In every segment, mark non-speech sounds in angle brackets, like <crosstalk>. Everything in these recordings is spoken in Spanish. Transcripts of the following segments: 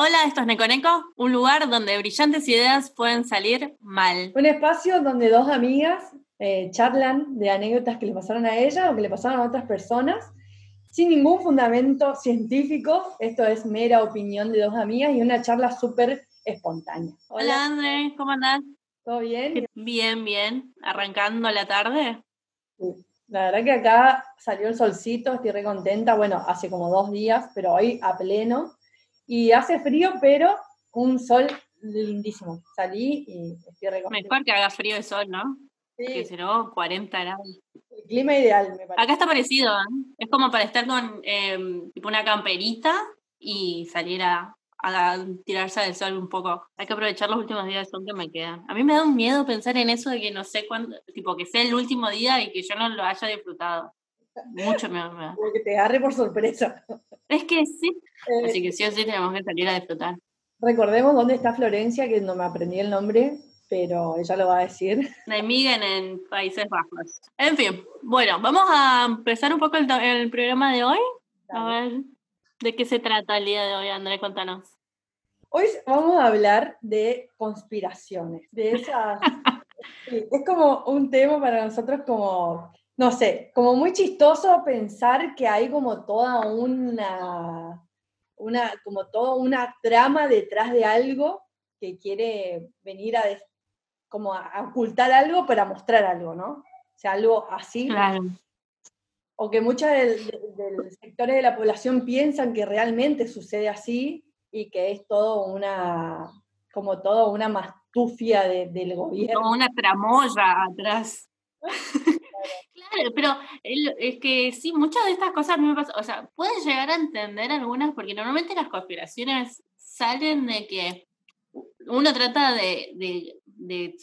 Hola, esto es Neconeco, un lugar donde brillantes ideas pueden salir mal. Un espacio donde dos amigas eh, charlan de anécdotas que le pasaron a ellas o que le pasaron a otras personas, sin ningún fundamento científico. Esto es mera opinión de dos amigas y una charla súper espontánea. Hola, André, ¿cómo andás? ¿Todo bien? Bien, bien. ¿Arrancando la tarde? La verdad que acá salió el solcito, estoy re contenta. Bueno, hace como dos días, pero hoy a pleno. Y hace frío, pero un sol lindísimo. Salí y estoy re Mejor que haga frío de sol, ¿no? Sí. Que si no, 40 grados. El clima ideal, me parece. Acá está parecido, ¿eh? Es como para estar con em, tipo una camperita y salir a, a tirarse del sol un poco. Hay que aprovechar los últimos días de sol que me quedan. A mí me da un miedo pensar en eso de que no sé cuándo, tipo que sea el último día y que yo no lo haya disfrutado. Mucho me, da. Como que te agarre por sorpresa. Es que sí. Eh, Así que sí o sí tenemos que salir a disfrutar. Recordemos dónde está Florencia, que no me aprendí el nombre, pero ella lo va a decir. Nijmegen en Países Bajos. En fin, bueno, vamos a empezar un poco el, el programa de hoy. A ver, ¿De qué se trata el día de hoy, André? Cuéntanos. Hoy vamos a hablar de conspiraciones, de esas... <laughs> es como un tema para nosotros como, no sé, como muy chistoso pensar que hay como toda una, una, como toda una trama detrás de algo que quiere venir a, como a ocultar algo para mostrar algo, ¿no? O sea, algo así. Claro o que muchos de, los sectores de la población piensan que realmente sucede así y que es todo una, como todo una mastufia del gobierno. Como una tramoya atrás. <laughs> claro, pero es que sí, muchas de estas cosas me pasan, o sea, puedes llegar a entender algunas, porque normalmente las conspiraciones salen de que uno trata de, de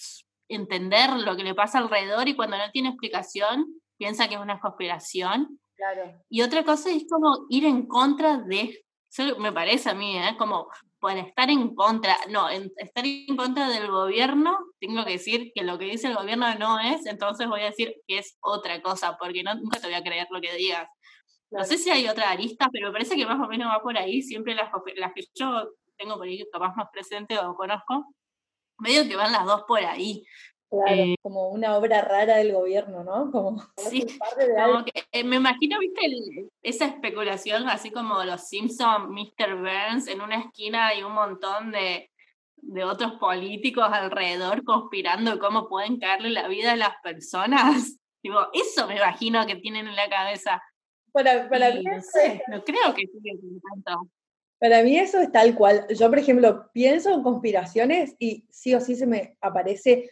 entender lo que le pasa alrededor y cuando no tiene explicación, piensa que es una conspiración. Claro. Y otra cosa es como ir en contra de, me parece a mí, ¿eh? como por estar en contra, no, estar en contra del gobierno, tengo que decir que lo que dice el gobierno no es, entonces voy a decir que es otra cosa, porque nunca te voy a creer lo que digas. No sé si hay otra arista, pero me parece que más o menos va por ahí, siempre las, las que yo tengo por ahí capaz más presente o conozco, medio que van las dos por ahí. Claro, eh, como una obra rara del gobierno, ¿no? Como, <laughs> sí, <laughs> como que, eh, me imagino, viste, esa especulación, así como los Simpsons, Mr. Burns, en una esquina hay un montón de, de otros políticos alrededor conspirando cómo pueden caerle la vida a las personas. <laughs> Digo, eso me imagino que tienen en la cabeza. Para, para mí no, sé, no creo que tanto. Para mí eso es tal cual. Yo, por ejemplo, pienso en conspiraciones y sí o sí se me aparece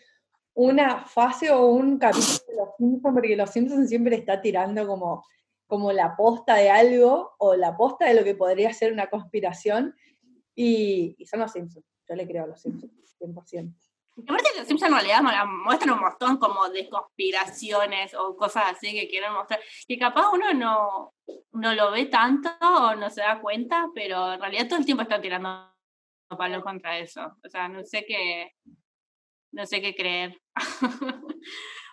una fase o un capítulo de los Simpsons, porque los Simpsons siempre está tirando como, como la posta de algo o la posta de lo que podría ser una conspiración, y, son los Simpsons. Yo le creo a los Simpsons, 100%. Aparte los Simpsons en realidad muestran un montón como de conspiraciones o cosas así que quieren mostrar, y capaz uno no, no lo ve tanto o no se da cuenta, pero en realidad todo el tiempo están tirando palo contra eso. O sea, no sé qué, no sé qué creer. <laughs>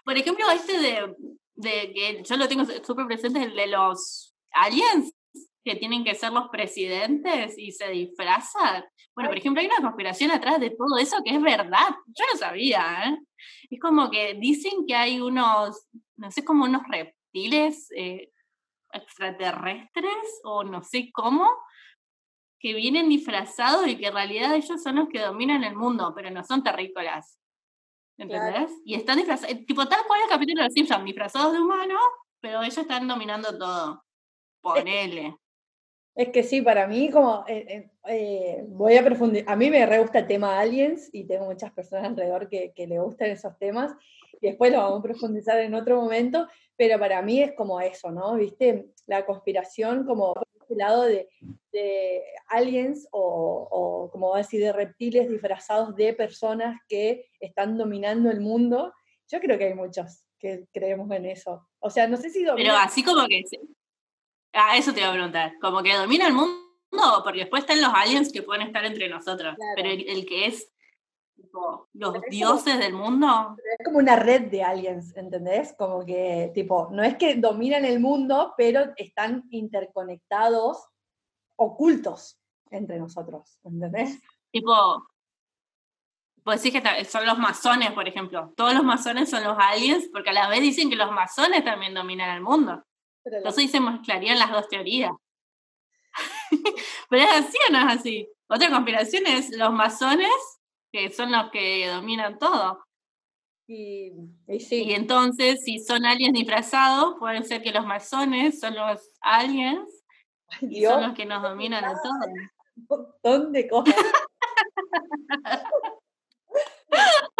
Por ejemplo, este de, de que yo lo tengo súper presente, el de los aliens que tienen que ser los presidentes y se disfrazan. Bueno, por ejemplo, hay una conspiración atrás de todo eso que es verdad. Yo no sabía, ¿eh? Es como que dicen que hay unos, no sé, como unos reptiles eh, extraterrestres o no sé cómo, que vienen disfrazados y que en realidad ellos son los que dominan el mundo, pero no son terrícolas. ¿Entendés? Y están disfrazados, eh, tipo tal cual el capítulo de los Simpsons, disfrazados de humanos, pero ellos están dominando todo. Ponele. Es que sí, para mí, como eh, eh, voy a profundizar. A mí me re gusta el tema aliens y tengo muchas personas alrededor que, que le gustan esos temas. Y después lo vamos a profundizar en otro momento, pero para mí es como eso, ¿no? ¿Viste? La conspiración como lado de, aliens o, como va a decir, de reptiles disfrazados de personas que están dominando el mundo. Yo creo que hay muchos que creemos en eso. O sea, no sé si Pero así como que... Ah, eso te iba a preguntar. Como que domina el mundo, porque después están los aliens que pueden estar entre nosotros. Pero el, que es los dioses del mundo. Es como una red de aliens, ¿entendés? Como que, tipo, no es que dominan el mundo, pero están interconectados, ocultos. entre nosotros, ¿entendés? Tipo, pues decir que son los masones, por ejemplo. Todos los masones son los aliens, porque a la vez dicen que los masones también dominan el mundo. Entonces ahí se mezclarían las dos teorías. <laughs> Pero es así o no es así. Otra conspiración es los masones, que son los que dominan todo. Y, y, entonces, si son aliens disfrazados, puede ser que los masones son los aliens y son los que nos dominan a todos. Un montón de cosas. <laughs>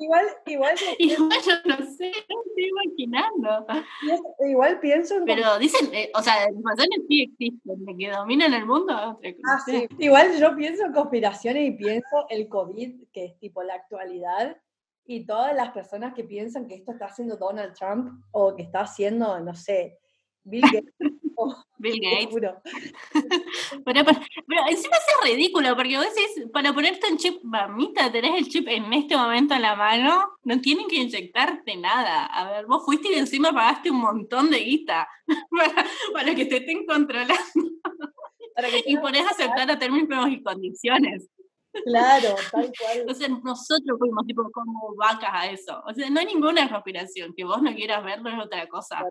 igual, igual, <laughs> igual yo no sé, estoy imaginando. Igual pienso en Pero dicen, eh, o sea, los masones sí existen, de que dominan el mundo. ah, sí. Igual yo pienso en conspiraciones y pienso el COVID, que es tipo la actualidad, y todas las personas que piensan que esto está haciendo Donald Trump o que está haciendo, no sé, Bill Gates. <laughs> Bill Gates. <laughs> pero, pero, encima es ridículo, porque vos decís, para ponerte un chip, mamita, tenés el chip en este momento en la mano, no tienen que inyectarte nada. A ver, vos fuiste y encima pagaste un montón de guita <laughs> para, para que te estén controlando. Para que y ponés a aceptar a términos y condiciones. Claro, tal cual. Entonces nosotros fuimos tipo como vacas a eso. O sea, no hay ninguna conspiración. Que vos no quieras verlo es otra cosa.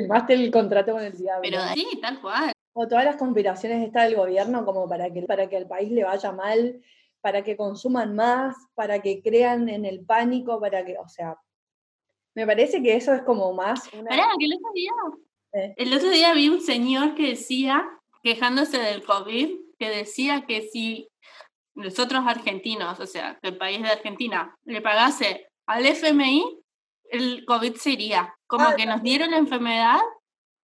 Firmaste el contrato con el diablo. Pero sí, tal cual. O todas las conspiraciones está del gobierno como para que, para que al país le vaya mal, para que consuman más, para que crean en el pánico, para que, o sea, me parece que eso es como más una... que el otro día, eh. el otro día vi un señor que decía, quejándose del COVID, que decía que si nosotros argentinos, o sea, que el país de Argentina, le pagase al FMI, el COVID se iría. Como ah, que nos dieron la enfermedad,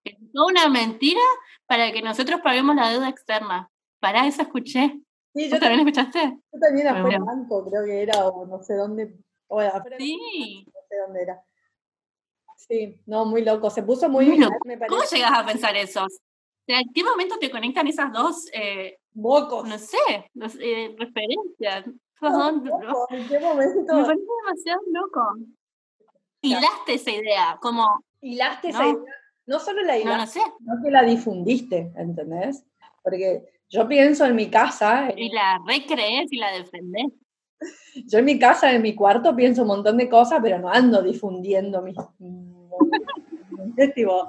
que es toda una mentira, para que nosotros paguemos la deuda externa. Para eso escuché. Sí, yo también escuchaste? Yo también afuera el banco, creo que era, o no sé dónde. O sí. No sé dónde era. Sí, no, muy loco. Se puso muy. muy ¿Cómo llegas a pensar eso? ¿En qué momento te conectan esas dos eh, Bocos. No sé, eh, referencias. ¿En qué momento? Me parece demasiado loco. Hilaste esa idea, como. Hilaste esa idea. No solo la hilaste, no, no sé. sino que la difundiste, ¿entendés? Porque yo pienso en mi casa. Y la recrees y la defendés. Yo en mi casa, en mi cuarto, pienso un montón de cosas, pero no ando difundiendo mis. <laughs> tipo,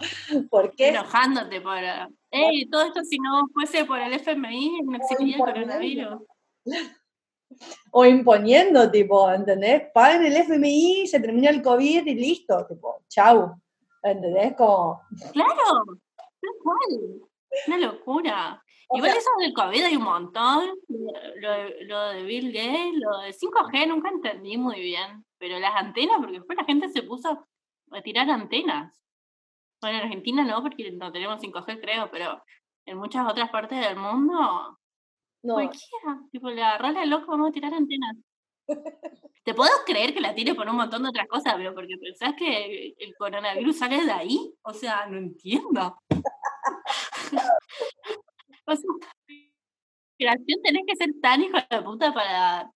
¿por qué? Enojándote por Ey, todo esto si no fuese por el FMI, no existiría el coronavirus. O imponiendo, tipo, ¿entendés? Paguen el FMI, se termina el COVID y listo, tipo, chau. ¿Entendés? Como... Claro, tal cual. Una locura. Igual eso del COVID hay un montón. Lo, lo, de Bill Gates, lo de 5G nunca entendí muy bien. Pero las antenas, porque después la gente se puso a tirar antenas. Bueno, en Argentina no, porque no tenemos 5G, creo, pero en muchas otras partes del mundo, no. cualquiera. Tipo, le la loca, vamos a tirar antenas. <laughs> Te puedo creer que la tire por un montón de otras cosas, pero porque pensás que el coronavirus sale de ahí. O sea, no entiendo. <laughs> o sea, tenés que ser tan hijo de puta para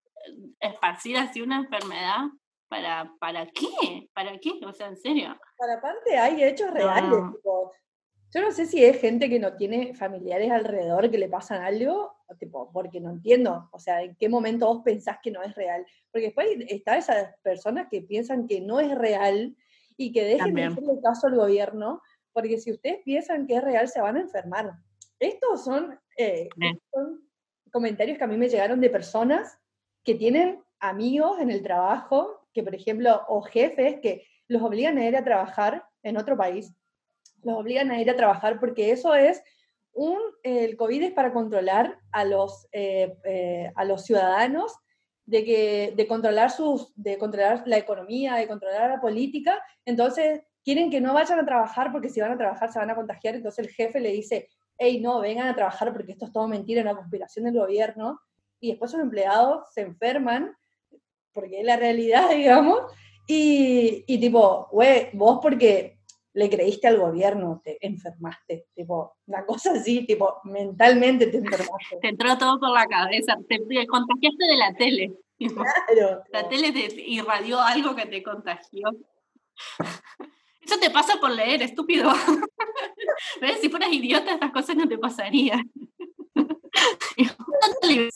esparcir así una enfermedad. ¿Para, ¿Para qué? ¿Para qué? O sea, en serio. Para aparte hay hechos reales. Yo no sé si es gente que no tiene familiares alrededor que le pasan algo, tipo, porque no entiendo. O sea, ¿en qué momento vos pensás que no es real? Porque después está esas personas que piensan que no es real y que dejen de hacerle caso al gobierno, porque si ustedes piensan que es real, se van a enfermar. Estos son, eh, son comentarios que a mí me llegaron de personas que tienen amigos en el trabajo que, por ejemplo, o jefes que los obligan a ir a trabajar en otro país, los obligan a ir a trabajar porque eso es un, el COVID es para controlar a los, eh, eh, a los ciudadanos, de, que, de, controlar sus, de controlar la economía, de controlar la política, entonces quieren que no vayan a trabajar porque si van a trabajar se van a contagiar, entonces el jefe le dice, hey, no, vengan a trabajar porque esto es todo mentira, una conspiración del gobierno, y después los empleados se enferman porque es la realidad, <laughs> digamos, y, y tipo, güey, vos porque le creíste al gobierno, te enfermaste, tipo, una cosa así, tipo, mentalmente te enfermaste. Te entró todo por la cabeza, te, contagiaste de la tele. Claro. La tele te irradió algo que te contagió. Eso te pasa por leer, estúpido. <laughs> ¿Ves? Si fueras idiota, estas cosas no te pasarían. <laughs>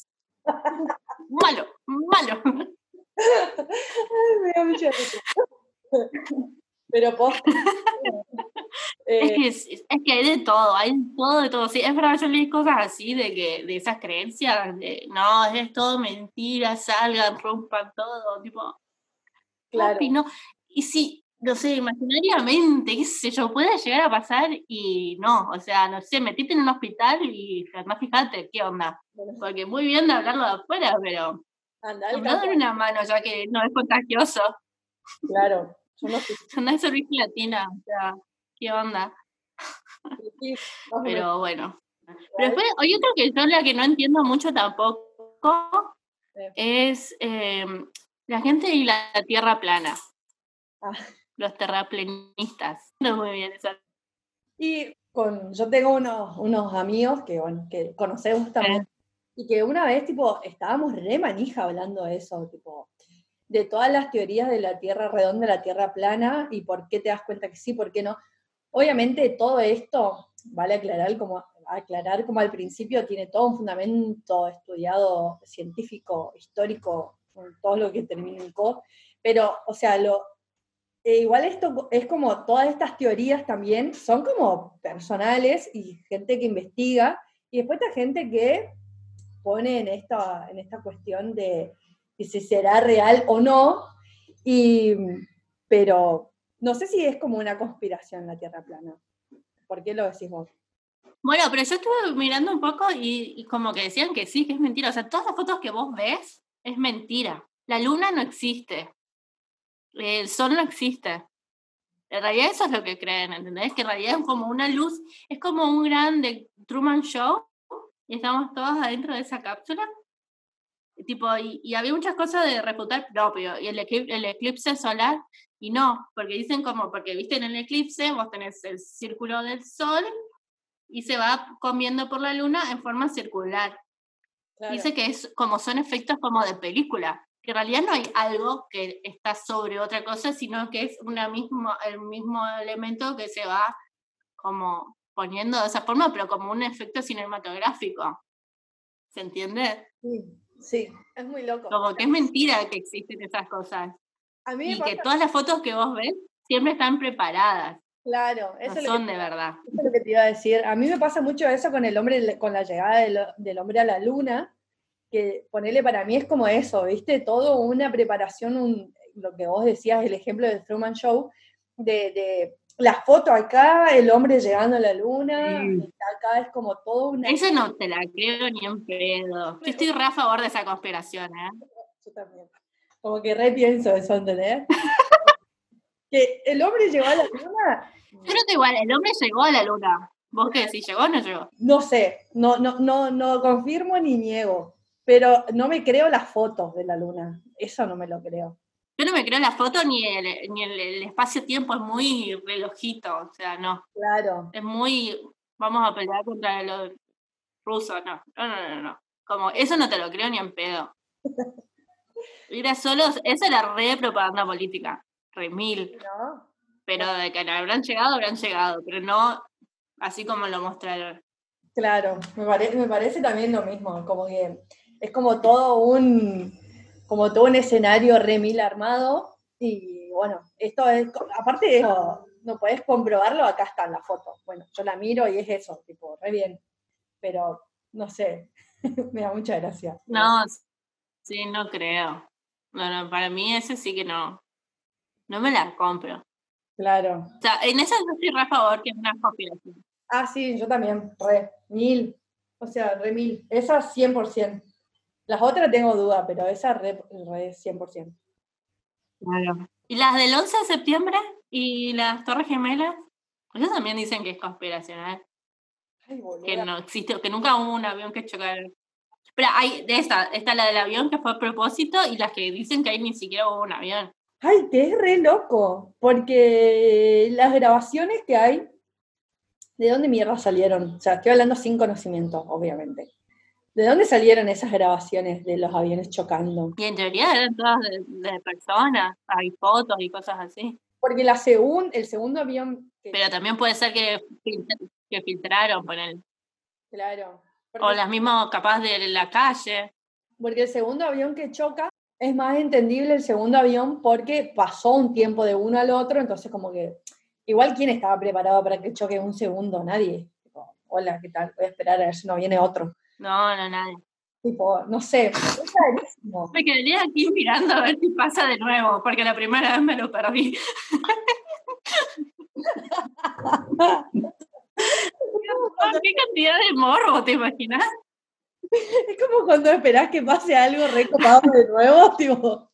malo, malo. <laughs> me da mucha risa. Pero post. <laughs> Es que, es, que hay de todo, hay todo de todo. Sí, es verdad, yo leí cosas así de que de esas creencias, de no, es todo mentira, salgan, rompan todo, tipo. Claro. papi, no. Y sí, no sé, imaginariamente, qué sé yo, puede llegar a pasar y no, o sea, no sé, metiste en un hospital y además fíjate qué onda. Porque muy bien de hablarlo de afuera, pero anda al no dar una mano ya que no es contagioso. Claro. Anda en servicio latina, o sea, qué onda. sí. Pero bueno. Pero después hay otro que yo la que no entiendo mucho tampoco Eh, es eh, la gente y la tierra plana, ah. los terraplenistas. No muy bien esa. Y con, yo tengo unos, unos amigos que, bueno, que conocemos también, y que una vez, tipo, estábamos re manija hablando de eso, tipo, de todas las teorías de la Tierra redonda, la Tierra plana, y por qué te das cuenta que sí, por qué no. Obviamente todo esto, vale aclarar como, aclarar como al principio, tiene todo un fundamento estudiado científico, histórico, todo lo que termina en co, pero, o sea, lo, e igual esto es como todas estas teorías también son como personales y gente que investiga, y después está gente que pone en esta, en esta cuestión de, de si será real o no, y, pero no sé si es como una conspiración la Tierra plana. ¿Por qué lo decís vos? Bueno, pero yo estuve mirando un poco y, y como que decían que sí, que es mentira. O sea, todas las fotos que vos ves es mentira. La luna no existe. El sol no existe. En realidad eso es lo que creen, ¿entendés? Que en realidad es como una luz, es como un gran de Truman Show y estamos todos adentro de esa cápsula. Tipo, y, y había muchas cosas de refutar propio, y el, eclip- el eclipse solar, y no, porque dicen como, porque viste en el eclipse, vos tenés el círculo del sol y se va comiendo por la luna en forma circular. Claro, Dice que es como son efectos como de película, que en realidad no hay algo que está sobre otra cosa, sino que es una mismo, el mismo elemento que se va como poniendo de esa forma, pero como un efecto cinematográfico. ¿Se entiende? sí, sí, es muy loco. Como que es mentira que existen esas cosas. A mí Y que todas las fotos que vos ves siempre están preparadas, claro, no eso es lo que son de verdad. Eso es lo que te iba a decir. A mí me pasa mucho eso con el hombre, con la llegada del, del hombre a la luna, que ponerle para mí es como eso, ¿viste? Todo una preparación, un, lo que vos decías, el ejemplo del Truman Show, de, de la foto acá, el hombre llegando a la luna, Sí. acá es como todo una... Eso no te la creo ni en pedo. Yo estoy re a favor de esa conspiración, ¿eh? Yo también. Como que re pienso eso, ¿entendés? <laughs> que el hombre llegó a la luna, Yo creo que igual, el hombre llegó a la luna. ¿Vos qué decís? ¿Llegó o no llegó? no sé, no, no, no, no confirmo ni niego, pero no me creo las fotos de la luna, eso no me lo creo. Yo no me creo la foto ni el, ni el, el espacio-tiempo, es muy relojito, o sea, no. Claro, Es muy, vamos a pelear contra los rusos, no. No, no, no, no. Como, eso no te lo creo ni en pedo. <laughs> Era solo, eso era re propaganda política, re mil. ¿no? Pero de que habrán llegado, habrán llegado, pero no así como lo mostraron. Claro, me, pare- me parece también lo mismo, como que es como todo un, como todo un escenario re mil armado y bueno, esto es, aparte de eso, no podés comprobarlo, acá está en la foto. Bueno, yo la miro y es eso, tipo, re bien, pero no sé, <laughs> me da mucha gracia. No, sí, no creo. No, no, para mí ese sí que no. No me la compro. Claro. O sea, en eso yo estoy re a favor que es una conspiración. Ah, sí, yo también, re, mil, o sea, re mil, esa 100%. Las otras tengo duda, pero esa re, re 100%. Claro. ¿Y las del 11 de septiembre? ¿Y las Torres Gemelas? Ellos también dicen que es conspiracional, Ay, que no existe, que nunca hubo un avión que chocara. Pero hay de esta, está la del avión que fue a propósito y las que dicen que ahí ni siquiera hubo un avión. Ay, que es re loco, porque las grabaciones que hay, ¿de dónde mierda salieron? O sea, estoy hablando sin conocimiento, obviamente. ¿De dónde salieron esas grabaciones de los aviones chocando? Y en teoría eran todas de, de personas, hay fotos y cosas así. Porque la segun, el segundo avión, que- Pero también puede ser que, que filtraron, poner. claro, o las mismas capaz de la calle. Porque el segundo avión que choca es más entendible el segundo avión porque pasó un tiempo de uno al otro, entonces como que igual quién estaba preparado para que choque un segundo, nadie. Hola, ¿qué tal? Voy a esperar a ver si no viene otro. No, no, nadie. Tipo, no sé, Me quedaría aquí mirando a ver si pasa de nuevo, porque la primera vez me lo perdí. <laughs> ¿Qué cantidad de morbo, te imaginas? Es como cuando esperás que pase algo recopado de nuevo, tipo,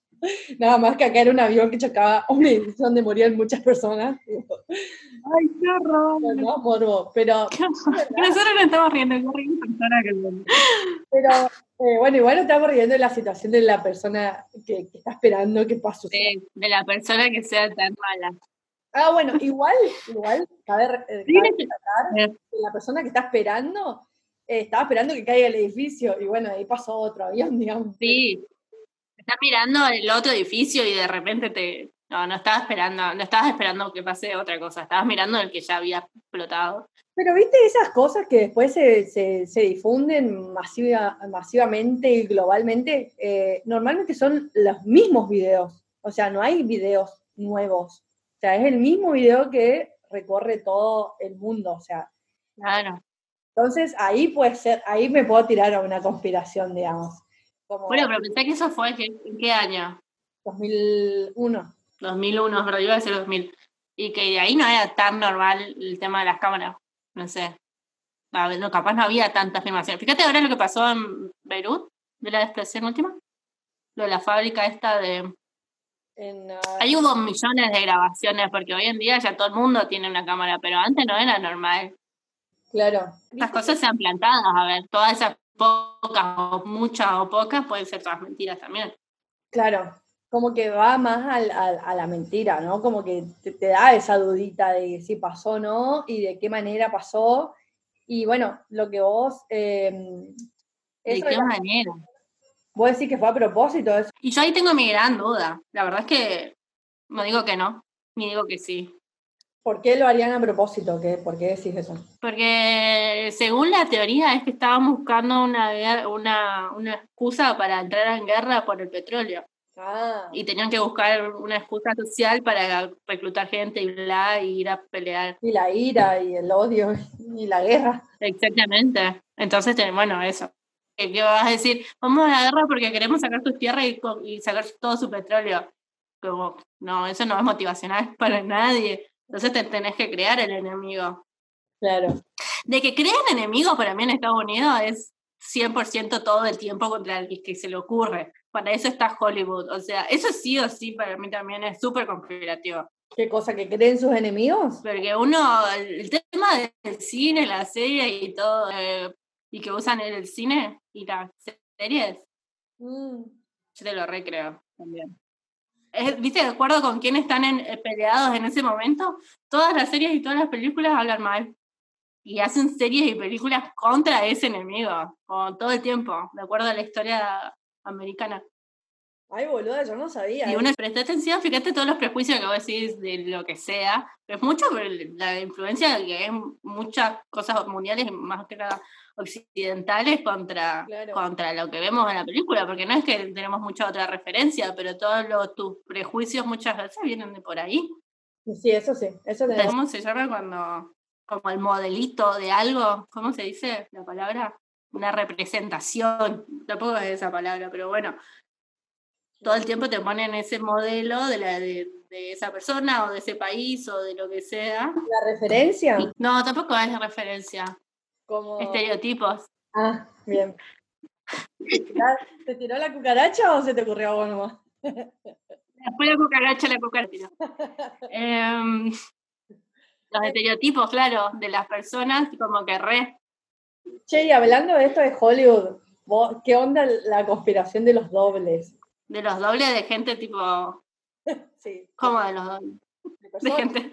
nada más que acá era un avión que chocaba una edición donde morían muchas personas. Ay, qué horror. No, morbo, pero... <laughs> Nosotros no estamos riendo, Pero, eh, bueno, igual no estamos riendo de la situación de la persona que, está esperando que pase. Sí, de la persona que sea tan mala. Ah, bueno, igual, igual, cabe, eh, cabe la persona que está esperando eh, estaba esperando que caiga el edificio y bueno, ahí pasó otro avión, digamos. Sí, estás mirando el otro edificio y de repente te... No, no estabas esperando, no estabas esperando que pase otra cosa, estabas mirando el que ya había explotado. Pero viste esas cosas que después se, se, difunden masiva, masivamente y globalmente, eh, normalmente son los mismos videos, o sea, no hay videos nuevos, o sea, es el mismo video que recorre todo el mundo, o sea. Claro. Entonces ahí puede ser, ahí me puedo tirar a una conspiración, digamos. Bueno, pero pensé que eso fue en qué año? 2001. 2001, pero iba a decir 2000. Y que ahí no era tan normal el tema de las cámaras. No sé. No, capaz no había tanta filmación. Fíjate ahora lo que pasó en Beirut, de la explosión última. Lo de la fábrica esta de... Ah, ahí hubo millones de grabaciones, porque hoy en día ya todo el mundo tiene una cámara, pero antes no era normal. Claro. Las cosas sean plantadas, a ver, todas esas pocas o muchas o pocas pueden ser todas mentiras también. Claro, como que va más al, a la mentira, ¿no? Como que te, da esa dudita de si pasó o no y de qué manera pasó. Y bueno, lo que vos... Em, ¿De qué manera? Vos decís que fue a propósito eso. Y yo ahí tengo mi gran duda. La verdad es que no digo que no, ni digo que sí. ¿Por qué lo harían a propósito? ¿Qué, ¿Por qué decís eso? Porque según la teoría es que estaban buscando una, una, una excusa para entrar en guerra por el petróleo. Ah. Y tenían que buscar una excusa social para reclutar gente y bla, y ir a pelear. Y la ira y el odio y la guerra. Exactamente. Entonces, bueno, eso. ¿Qué vas a decir? Vamos a la guerra porque queremos sacar tus tierras y, y sacar todo su petróleo. Como, no, eso no es motivacional <laughs> para nadie. Entonces te tenés que crear el enemigo. Claro. De que crean enemigos para mí en Estados Unidos es 100% todo el tiempo contra el que se le ocurre. Para eso está Hollywood. O sea, eso sí o sí para mí también es súper conspirativo. ¿Qué cosa? ¿Que creen sus enemigos? Porque uno, el tema del cine, la serie y todo, eh, y que usan el cine y las series, mm. yo te lo recreo también. ¿Viste? De acuerdo con quién están en, eh, peleados en ese momento, todas las series y todas las películas hablan mal. Y hacen series y películas contra ese enemigo, con todo el tiempo, de acuerdo a la historia americana. Ay, boluda, yo no sabía. Y uno presta atención, fíjate todos los prejuicios que vos decís de lo que sea, es mucho la influencia que es muchas cosas mundiales, más que nada occidentales contra, contra lo que vemos en la película, porque no es que tenemos mucha otra referencia, pero todos los, tus prejuicios muchas veces vienen de por ahí. Sí, eso sí, eso ¿Cómo se llama cuando, como el modelito de algo, ¿cómo se dice la palabra? Una representación, tampoco es esa palabra, pero bueno, todo el tiempo te ponen ese modelo de, la, de, esa persona o de ese país o de lo que sea. ¿La referencia? No, tampoco es referencia. Como... Estereotipos. Ah, bien. <laughs> ¿Te tiró la cucaracha o se te ocurrió algo nomás? Después la cucaracha, la cucaracha. Em, los estereotipos, claro, de las personas, como que re. Che, y hablando de esto de Hollywood, ¿qué onda la conspiración de los dobles? De los dobles de gente tipo. <laughs> sí. ¿Cómo de los dobles? De, gente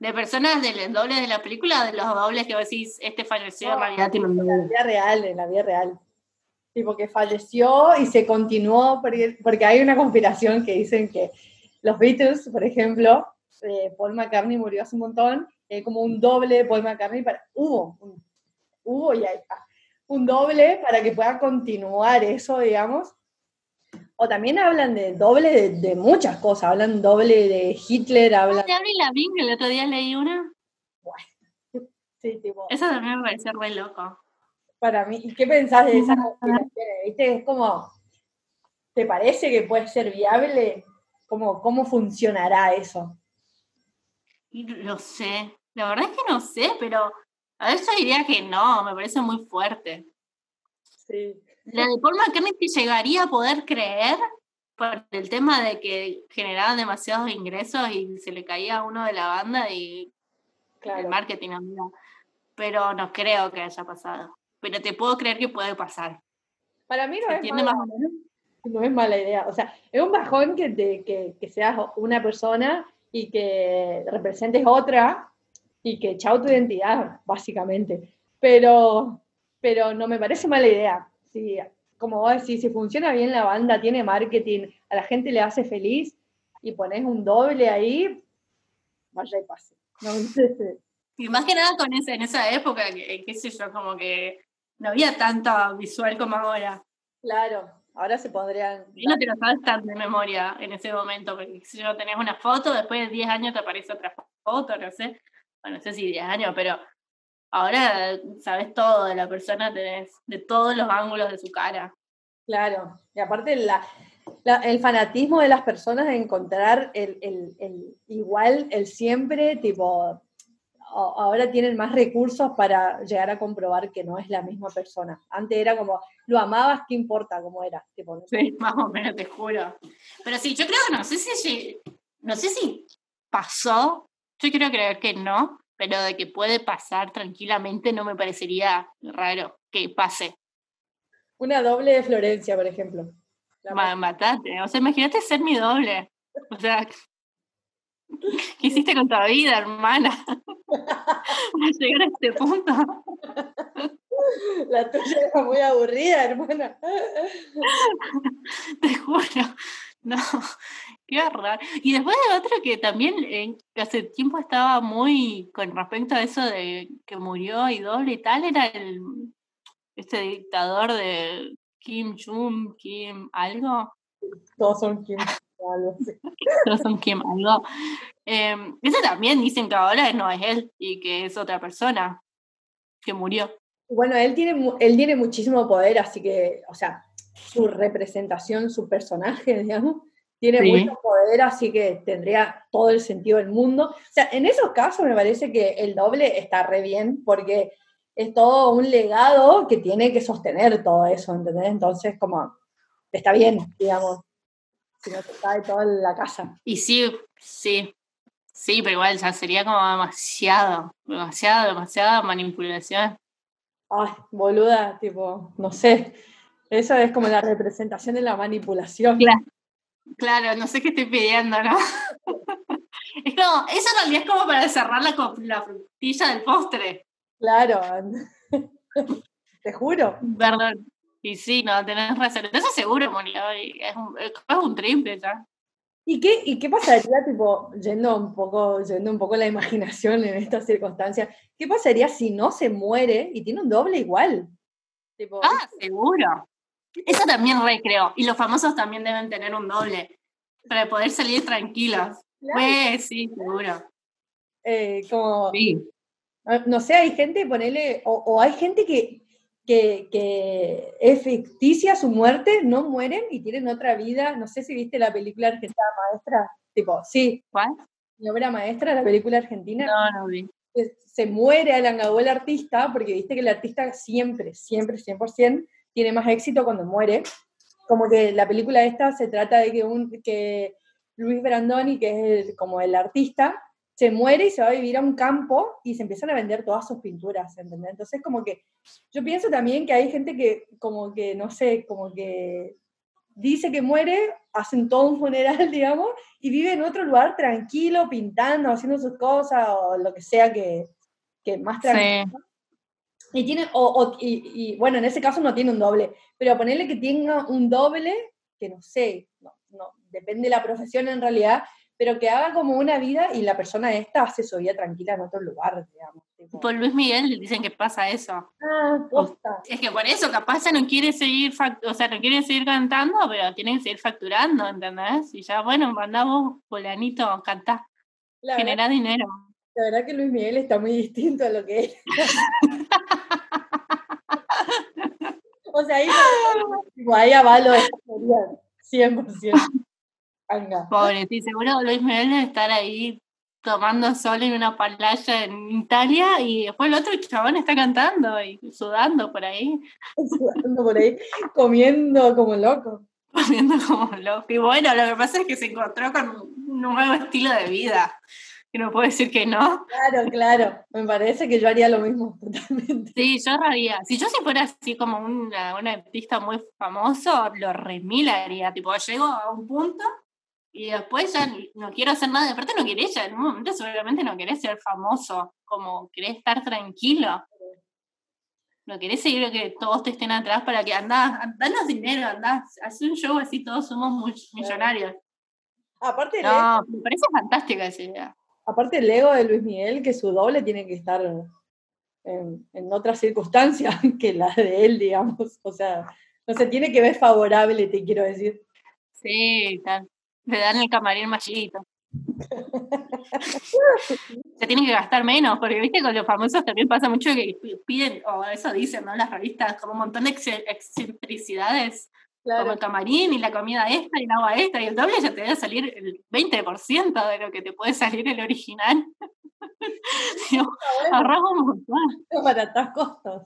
de personas del doble de la película, de los dobles que vos decís, este falleció, en realidad tiene En la vida real, en la vida real. Tipo que falleció y se continuó, porque, porque hay una conspiración que dicen que los Beatles, por ejemplo, eh, Paul McCartney murió hace un montón, hay como un doble de Paul McCartney, para, hubo, hubo y hay, un doble para que pueda continuar eso, digamos. O también hablan de doble de, muchas cosas, hablan doble de Hitler, hablan... ¿Te abre la Bing? El otro día leí una. Bueno, <laughs> sí, tipo... Eso también me parece re loco. Para mí, ¿y qué pensás de esas <laughs> conspiraciones? ¿Viste? Es como, ¿te parece que puede ser viable? ¿Cómo, cómo funcionará eso? Lo sé, la verdad es que no sé, pero a ver, yo diría que no, me parece muy fuerte. Sí. La de Paul McCartney llegaría a poder creer por el tema de que generaban demasiados ingresos y se le caía uno de la banda y el marketing amiga. Pero no creo que haya pasado. Pero te puedo creer que puede pasar. Para mí no es mala, no es mala idea. O sea, es un bajón que, que, que seas una persona y que representes otra y que chao tu identidad, básicamente. Pero, pero no me parece mala idea. Si, como vos decís, si funciona bien la banda, tiene marketing, a la gente le hace feliz y pones un doble ahí, vaya y pase. y más que nada con ese, en esa época, que, qué sé yo, como que no había tanta visual como ahora. Claro, ahora se podrían... Y no te lo sabes tan de memoria en ese momento, porque si no tenés una foto, después de 10 años te aparece otra foto, no sé bueno, no sé si 10 años, pero ahora sabes todo de la persona, tenés de todos los ángulos de su cara. Claro, y aparte la, el fanatismo de las personas de encontrar el, el, el, igual, el siempre, tipo, ahora tienen más recursos para llegar a comprobar que no es la misma persona. Antes era como, lo amabas, ¿qué importa cómo era? Tipo, Sí, más o menos, te juro. Pero sí, yo creo que no sé si, no sé si pasó yo quiero creer que no, pero de que puede pasar tranquilamente no me parecería raro que pase. Una doble de Florencia, por ejemplo. matate. O sea, imagínate ser mi doble. O sea, <laughs> ¿qué hiciste con tu vida, hermana? <laughs> Para llegar a este punto. La tuya era muy aburrida, hermana. <laughs> Te juro. No, qué raro. Y después de otro que también eh, hace tiempo estaba muy con respecto a eso de que murió y doble y tal, era el este dictador de Kim Jong, Kim algo. Todos son Kim <laughs> algo. Todos son Kim algo. Eh, ese también dicen que ahora no es él y que es otra persona que murió. Bueno, él tiene, él tiene muchísimo poder, así que, o sea, su representación, su personaje, digamos, tiene mucho poder, así que tendría todo el sentido del mundo. O sea, en esos casos me parece que el doble está re bien, porque es todo un legado que tiene que sostener todo eso, ¿entendés? Entonces, como, está bien, digamos, si no se cae toda la casa. Y sí, sí, sí, pero igual ya sería como demasiado, demasiado, demasiada manipulación. Ay, boluda, tipo, no sé. Eso es como la representación de la manipulación. Claro, no sé qué estoy pidiendo, ¿no? <laughs> es como, eso en realidad es como para cerrar la, la frutilla del postre. Claro, <laughs> te juro. Perdón. Y sí, no, tenés razón. Eso seguro, es un, es un triple ya. ¿Y qué, ¿Y qué pasaría, tipo, yendo un poco, yendo un poco la imaginación en estas circunstancias, qué pasaría si no se muere y tiene un doble igual? ah, seguro. Eso también re creo. Y los famosos también deben tener un doble para poder salir tranquilos. Pues sí, seguro. Eh, como, No sé, hay gente, ponele, o, o hay gente que, que, que, es ficticia su muerte, no mueren y tienen otra vida. No sé si viste la película argentina maestra. Tipo, sí. ¿Cuál? Mi obra maestra, la película argentina. No, no vi. Se muere Alan Gabó el artista, porque viste que el artista siempre, siempre, 100%, tiene más éxito cuando muere. Como que la película esta se trata de que, un, que Luis Brandoni, que es como el artista, se muere y se va a vivir a un campo y se empiezan a vender todas sus pinturas, ¿entendés? Entonces como que yo pienso también que hay gente que como que, no sé, como que dice que muere, hacen todo un funeral, <laughs> digamos, y vive en otro lugar tranquilo, pintando, haciendo sus cosas o lo que sea que, que más tranquilo. Y tiene, o, y, bueno, en ese caso no tiene un doble, pero ponerle que tenga un doble, que no sé, no, no, depende de la profesión en realidad, pero que haga como una vida y la persona esta hace su vida tranquila en otro lugar, digamos. Por Luis Miguel le dicen que pasa eso. Ah, posta. Es que por eso capaz ya no quiere seguir, o sea, no quiere seguir cantando, pero tiene que seguir facturando, ¿entendés? Y ya, bueno, mandamos polanito, cantá, generá dinero. La verdad que Luis Miguel está muy distinto a lo que es. <laughs> <laughs> o sea, ahí, ahí avalo 100%. Pobre, sí, seguro Luis Miguel debe estar ahí tomando sol en una playa en Italia y después el otro chabón está cantando y sudando por ahí. <laughs> Sudando por ahí, comiendo como loco. Comiendo como loco. Y bueno, lo que pasa es que se encontró con un nuevo estilo de vida. Que no puedo decir que no. Claro, claro. Me parece que yo haría lo mismo <laughs> totalmente. Sí, yo haría. Si yo si fuera así como una, una artista muy famoso, lo remilaría. Tipo, llego a un punto y después ya no quiero hacer nada. Aparte no querés ya, en un momento seguramente no querés ser famoso, como querés estar tranquilo. No querés seguir que todos te estén atrás para que andás, danos dinero, andás, haz un show así, todos somos millonarios. Aparte no, me parece fantástica esa idea. Aparte el ego de Luis Miguel, que su doble tiene que estar en, en otras circunstancias <laughs> que la de él, digamos. O sea, no se tiene que ver favorable, te quiero decir. Sí, tal. Le dan el camarín machito. <laughs> Se tienen que gastar menos, porque viste con los famosos también pasa mucho que piden, o eso dicen, ¿no? Las revistas, como un montón de excentricidades, como el camarín y la comida esta y el agua esta, y el doble ya te debe salir el 20% de lo que te puede salir el original. <laughs> Ahorras un montón. Baratas costos.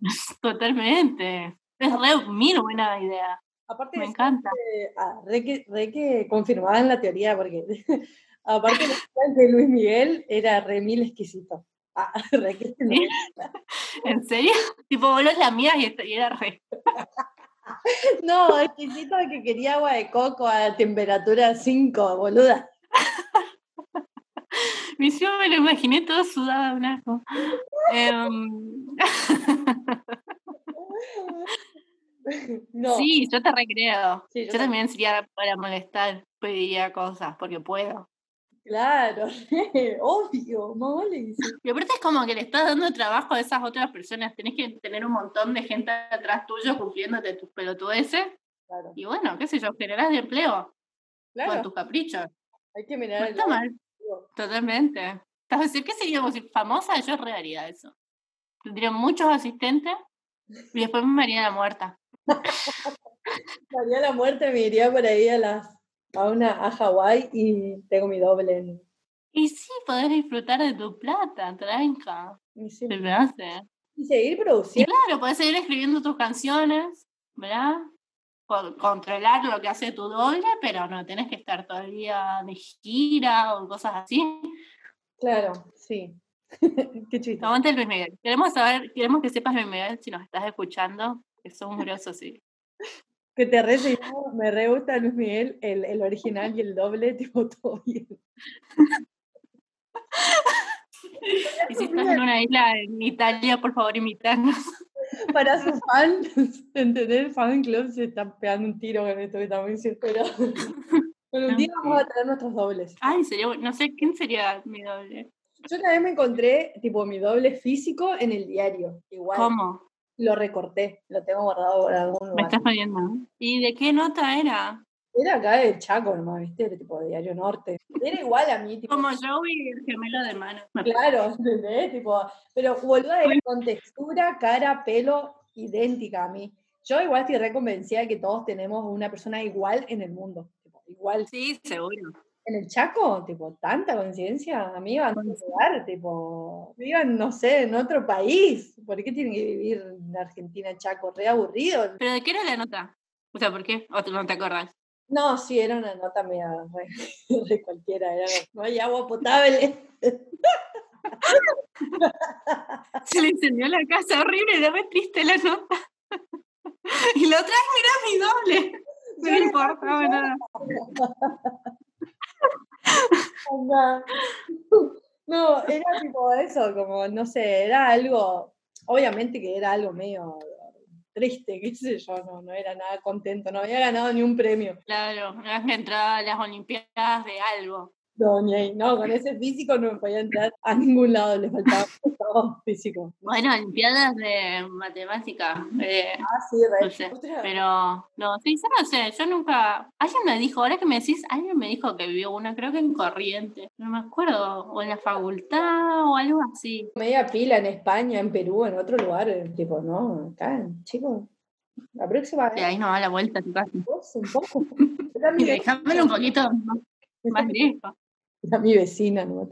<laughs> Totalmente. Es re mil buena idea. Aparte, me encanta. Ah, re, que, re que confirmada en la teoría, porque <laughs> aparte de Luis Miguel era re mil exquisito. Ah, re que ¿En serio? tipo, vos la mía y era re. No, exquisito que quería agua de coco a temperatura 5, boluda. <laughs> Mi me lo imaginé todo sudado, blanco. um... Sí, yo te recreo. yo, también sería para molestar, pediría cosas, porque puedo. Claro, <laughs> obvio, mole. Y aparte es como que le estás dando trabajo a esas otras personas. Tenés que tener un montón de gente atrás tuyo cumpliéndote tus pelotudeces. Claro. Y bueno, qué sé yo, generás de empleo. Claro. Con tus caprichos. Hay que mirar. está mal. Totalmente. ¿Estás decir que seríamos famosa? Yo rearía eso. Tendría muchos asistentes y después me haría la muerta. <laughs> María la muerte me iría por ahí a las a una a Hawái y tengo mi doble. Y sí, podés disfrutar de tu plata, tranca. Y Se me hace. Y seguir produciendo. Y claro, podés seguir escribiendo tus canciones, ¿verdad? controlar lo que hace tu doble, pero no tenés que estar todo el día de gira o cosas así. Claro, sí. <laughs> Qué chiste. Aguante Luis Miguel. Queremos saber, queremos que sepas, Luis Miguel, si nos estás escuchando, que somos grosos, sí. <laughs> Que te re me re gusta Luis Miguel, el, el original y el doble, <laughs> tipo, todo bien. <laughs> Y si estás en una isla en Italia, por favor, imitarnos. Para sus fans, <laughs> entender, el fan club se está pegando un tiro con esto que estamos diciendo, pero bueno, un día vamos a traer nuestros dobles. Ay, sería, no sé, ¿quién sería mi doble? Yo una vez me encontré, tipo, mi doble físico en el diario, igual. ¿Cómo? Lo recorté, lo tengo guardado por algún lugar. Me estás poniendo. ¿Y de qué nota era? Era acá de Chaco nomás, ¿viste? Era tipo de Diario Norte. Era igual a mí. Tipo, Como y el gemelo de mano. Claro, <laughs> ¿entendés? Tipo, pero boluda era con textura, cara, pelo idéntica a mí. Yo igual estoy reconvencida de que todos tenemos una persona igual en el mundo. Tipo, igual. Sí, seguro en el Chaco, tipo, tanta conciencia, amiga, no lugar, tipo, vivan, no sé, en otro país. ¿Por qué tienen que vivir en Argentina, Chaco? Re aburrido. ¿Pero de qué era la nota? O sea, ¿por qué? ¿O no te acordás? No, sí, era una nota media de <laughs> cualquiera, era, no hay agua potable. <laughs> Se le encendió la casa horrible, era muy triste la nota. <laughs> Y la otra, mira mi doble. No importa, nada. No, era tipo eso, como, no sé, era algo, obviamente que era algo medio triste, qué sé yo, no, no era nada contento, no había ganado ni un premio. Claro, no has entrado a las Olimpiadas de algo. No, no, con ese físico no me podía entrar a ningún lado, le faltaba <laughs> todo físico. Bueno, Olimpiadas de matemática. Eh, ah, sí, no sé, pero no, sí, yo no sé, yo nunca. Alguien me dijo, ahora que me decís, alguien me dijo que vio una, creo que en Corriente, no me acuerdo, o en la facultad o algo así. Media pila en España, en Perú, en otro lugar, tipo, no, acá, chicos. La próxima. Sí, ahí no va la vuelta a tu casa. Un poco. <laughs> Déjamelo un poquito <laughs> más lejos a mi vecina, ¿no?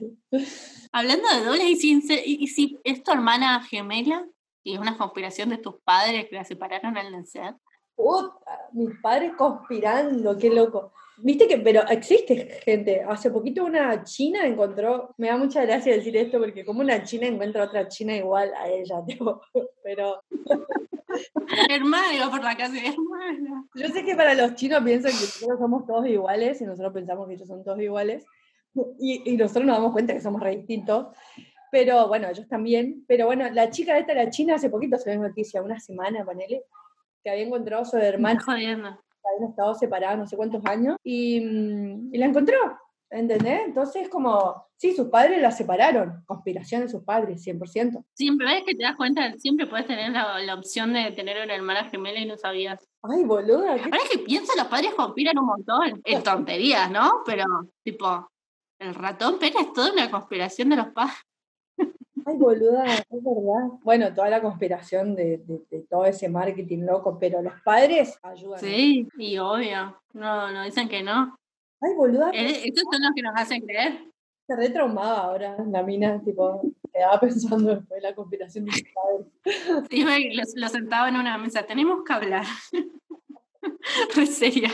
Hablando de dobles, ¿y si, es tu hermana gemela y es una conspiración de tus padres que la separaron al nacer? Puta, mis padres conspirando, qué loco. Viste que, pero existe gente. Hace poquito una china encontró, me da mucha gracia decir esto porque como una china encuentra otra china igual a ella, <laughs> tipo, pero... Hermana, iba por la casa hermana. Yo sé que para los chinos piensan que nosotros somos todos iguales y nosotros pensamos que ellos son todos iguales, y, nosotros nos damos cuenta que somos re distintos. Pero bueno, ellos también. Pero bueno, la chica esta, la china, hace poquito se ve noticia, una semana, ponele, que había encontrado a su hermana. Habían estado separados no sé cuántos años y, y la encontró. ¿Entendés? Entonces, como, sí, sus padres la separaron. Conspiración de sus padres, 100%. Siempre, ¿ves que te das cuenta? Siempre puedes tener la, la opción de tener una hermana gemela y no sabías. Ay, boluda. Ahora que pienso, los padres conspiran un montón. En tonterías, ¿no? Pero, tipo, el ratón Pérez es toda una conspiración de los padres. Ay, boluda, es verdad. Bueno, toda la conspiración de, de, todo ese marketing loco, pero los padres ayudan. Sí, y obvio. No, no dicen que no. Ay, boluda. Eh, estos son los que nos hacen creer. Se re traumada ahora la mina, tipo, quedaba pensando después de la conspiración de sus padres. <laughs> Sí, lo, lo sentaba en una mesa. Tenemos que hablar. <laughs> re seria.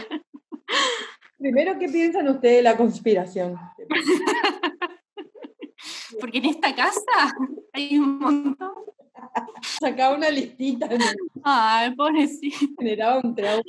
Primero, ¿qué piensan ustedes de la conspiración? <laughs> Porque en esta casa hay un montón. Sacaba una listita. Ay, pobrecito. Generaba un trauma.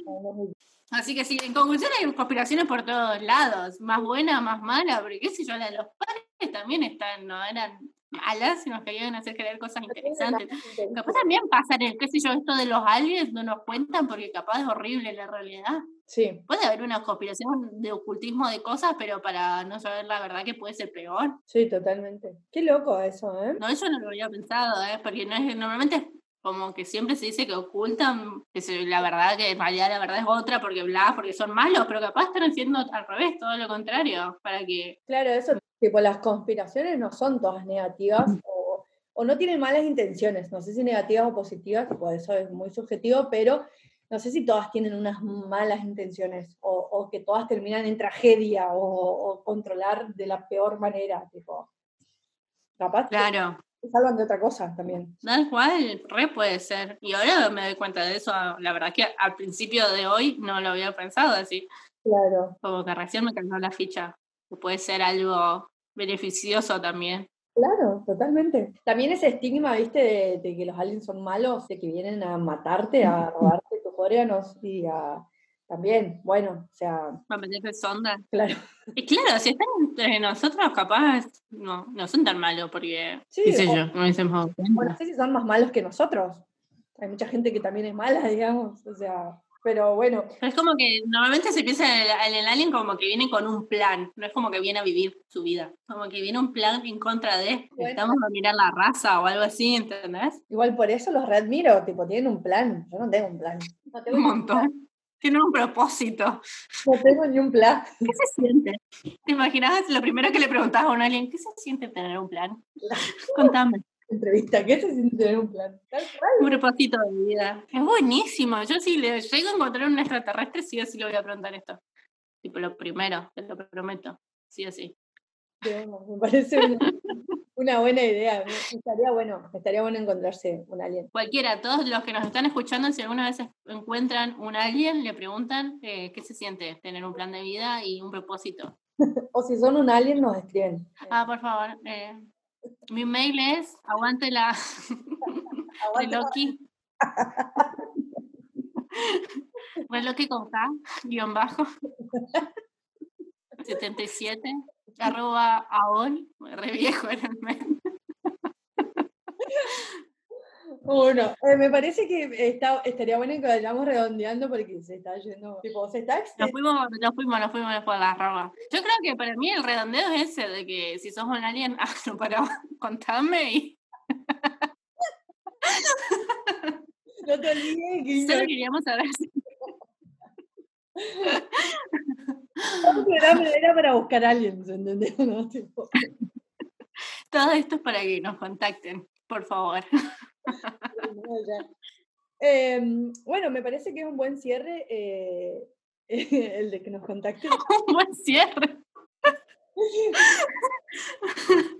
Así que sí, en conclusión hay conspiraciones por todos lados, más buena, más mala, porque qué sé yo, la de los padres también están, no eran malas y nos querían hacer creer cosas interesantes. Capaz también pasa en el, qué sé yo, esto de los aliens, no nos cuentan porque capaz es horrible la realidad. Sí. Puede haber una conspiración de ocultismo de cosas, pero para no saber la verdad que puede ser peor. Sí, totalmente. Qué loco eso, ¿eh? No, eso no lo había pensado, ¿eh? Porque no es, normalmente como que siempre se dice que ocultan, que la verdad, que en realidad la verdad es otra, porque bla, porque son malos, pero capaz están haciendo al revés, todo lo contrario, para que... Claro, eso, tipo, las conspiraciones no son todas negativas o, o no tienen malas intenciones, no sé si negativas o positivas, tipo, eso es muy subjetivo, pero no sé si todas tienen unas malas intenciones o, que todas terminan en tragedia o, controlar de la peor manera, tipo. Capaz. Claro. Que salvan de otra cosa también. Tal cual, re puede ser. Y ahora me doy cuenta de eso. La verdad que al principio de hoy no lo había pensado así. Claro. Como que recién me cayó la ficha. Que puede ser algo beneficioso también. Claro, totalmente. También ese estigma, viste, de, de, que los aliens son malos, de que vienen a matarte, a robarte <laughs> coreanos y también, bueno, o sea... Para meterse sonda. Claro. Y claro, si están entre nosotros, capaz no, no son tan malos, porque, sí, sé yo, no Bueno, no sé si son más malos que nosotros. Hay mucha gente que también es mala, <laughs> digamos, o sea... Pero bueno. Es como que normalmente se piensa en el, alien como que viene con un plan, no es como que viene a vivir su vida, como que viene un plan en contra de, estamos a mirar la raza o algo así, ¿entendés? Igual por eso los readmiro, tipo, tienen un plan, yo no tengo un plan. un montón. Tienen un propósito. No tengo ni un plan. ¿Qué se siente? ¿Te imaginas lo primero que le preguntabas a un alien? ¿Qué se siente tener un plan? <laughs> Contame entrevista. ¿Qué se siente tener un plan? Un propósito de vida. Es buenísimo. Yo si le llego a encontrar un extraterrestre, sí o sí le voy a preguntar esto. Tipo lo primero, te lo prometo. Sí o sí. me parece una, buena idea. Estaría bueno, estaría bueno encontrarse un alien. Cualquiera, todos los que nos están escuchando, si alguna vez encuentran un alien, le preguntan eh, qué se siente tener un plan de vida y un propósito. <laughs> o si son un alien, nos escriben. Ah, por favor. Eh, mi mail es aguante <laughs> la Reloki. <laughs> Reloki con K, guion bajo. 77, arroba aol, re viejo en el mail. Bueno, eh, me parece que está, estaría bueno que vayamos redondeando porque se está yendo, tipo, se está Nos fuimos, nos fuimos, nos fuimos de la rama. Yo creo que para mí el redondeo es ese, de que si sos un alien, <laughs> ah, no, para contarme y... <laughs> no te olvides que... Solo queríamos saber si... Era para buscar a alguien, ¿entendés? <laughs> ¿No? Tipo... Todo esto es para que nos contacten, por favor. Em, bueno, me parece que es un buen cierre eh, <laughs> el de que nos contacten. <laughs> un buen cierre. <laughs>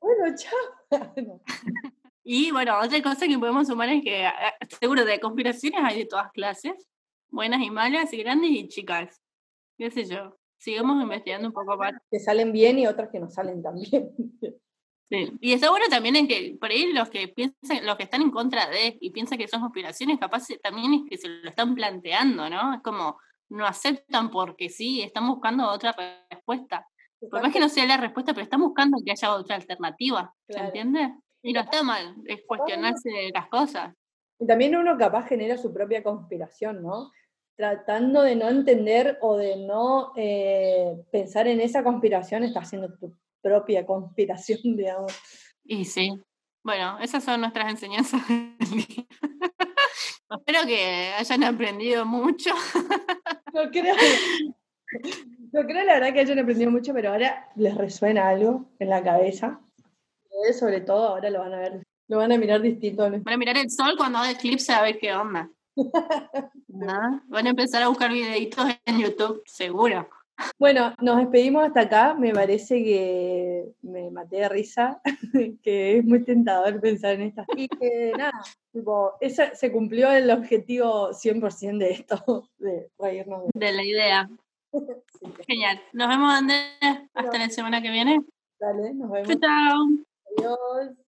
bueno, chao. Y bueno, otra cosa que podemos sumar es que ah, seguro de conspiraciones hay de todas clases, buenas y malas, y grandes y chicas. ¿Qué sé yo? Sigamos investigando un poco más. Que salen bien y otras que no salen tan bien. Sí. Y está bueno también en que por ahí los que piensan, los que están en contra de y piensan que son conspiraciones, capaz también es que se lo están planteando, ¿no? Es como no aceptan porque sí, están buscando otra respuesta. Por más que no sea la respuesta, pero están buscando que haya otra alternativa, ¿se entiende? Y no está mal, es cuestionarse las cosas. Y también uno capaz genera su propia conspiración, ¿no? Tratando de no entender o de no eh, pensar en esa conspiración, está haciendo tu propia conspiración, <laughs> digamos. Y sí. Bueno, esas son nuestras enseñanzas. <laughs> Espero que hayan aprendido mucho. <laughs> no creo. No creo la verdad que hayan aprendido mucho, pero ahora les resuena algo en la cabeza. Sobre todo ahora lo van a ver, lo van a mirar distinto. Van a mirar el sol cuando haga eclipse a ver qué onda. Van a empezar a buscar videitos en YouTube, seguro. Bueno, nos despedimos hasta acá. Me parece que me maté de risa, <laughs> que es muy tentador pensar en estas. Y que nada, tipo, se cumplió el objetivo 100% de esto, de reírnos. De la idea. <laughs> Genial. Nos vemos, Andrés. Hasta la semana que viene. Dale, nos vemos. Chao. Adiós.